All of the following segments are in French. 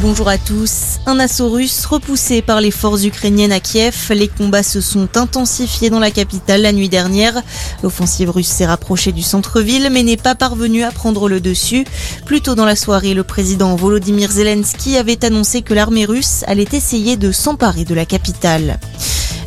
Bonjour à tous. Un assaut russe repoussé par les forces ukrainiennes à Kiev. Les combats se sont intensifiés dans la capitale la nuit dernière. L'offensive russe s'est rapprochée du centre-ville mais n'est pas parvenue à prendre le dessus. Plus tôt dans la soirée, le président Volodymyr Zelensky avait annoncé que l'armée russe allait essayer de s'emparer de la capitale.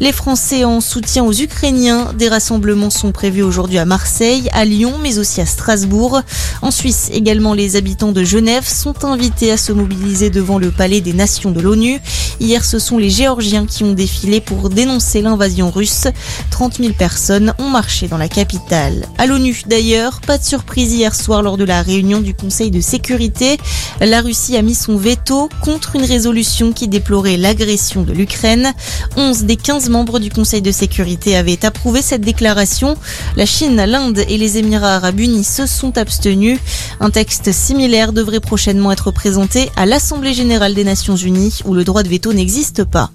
Les Français en soutien aux Ukrainiens. Des rassemblements sont prévus aujourd'hui à Marseille, à Lyon, mais aussi à Strasbourg. En Suisse, également, les habitants de Genève sont invités à se mobiliser devant le palais des Nations de l'ONU. Hier, ce sont les Géorgiens qui ont défilé pour dénoncer l'invasion russe. 30 000 personnes ont marché dans la capitale. À l'ONU, d'ailleurs, pas de surprise hier soir lors de la réunion du Conseil de sécurité. La Russie a mis son veto contre une résolution qui déplorait l'agression de l'Ukraine. 11 des 15 membres du Conseil de sécurité avaient approuvé cette déclaration. La Chine, l'Inde et les Émirats arabes unis se sont abstenus. Un texte similaire devrait prochainement être présenté à l'Assemblée générale des Nations unies où le droit de veto n'existe pas.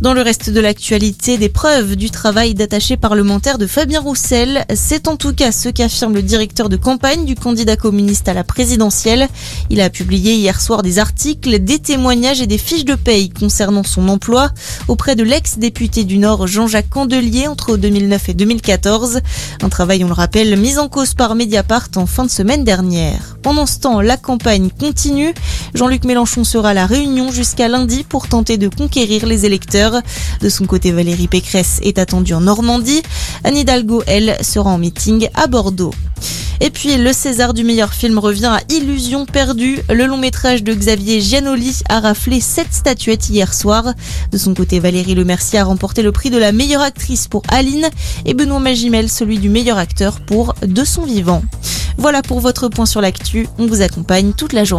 Dans le reste de l'actualité, des preuves du travail d'attaché parlementaire de Fabien Roussel. C'est en tout cas ce qu'affirme le directeur de campagne du candidat communiste à la présidentielle. Il a publié hier soir des articles, des témoignages et des fiches de paye concernant son emploi auprès de l'ex-député du Nord Jean-Jacques Candelier entre 2009 et 2014. Un travail, on le rappelle, mis en cause par Mediapart en fin de semaine dernière. Pendant ce temps, la campagne continue. Jean-Luc Mélenchon sera à la réunion jusqu'à lundi pour tenter de conquérir les électeurs. De son côté, Valérie Pécresse est attendue en Normandie. Anne Hidalgo, elle, sera en meeting à Bordeaux. Et puis le César du meilleur film revient à Illusion perdue. Le long métrage de Xavier Giannoli a raflé sept statuettes hier soir. De son côté, Valérie Lemercier a remporté le prix de la meilleure actrice pour Aline et Benoît Magimel celui du meilleur acteur pour De son vivant. Voilà pour votre point sur l'actu. On vous accompagne toute la journée.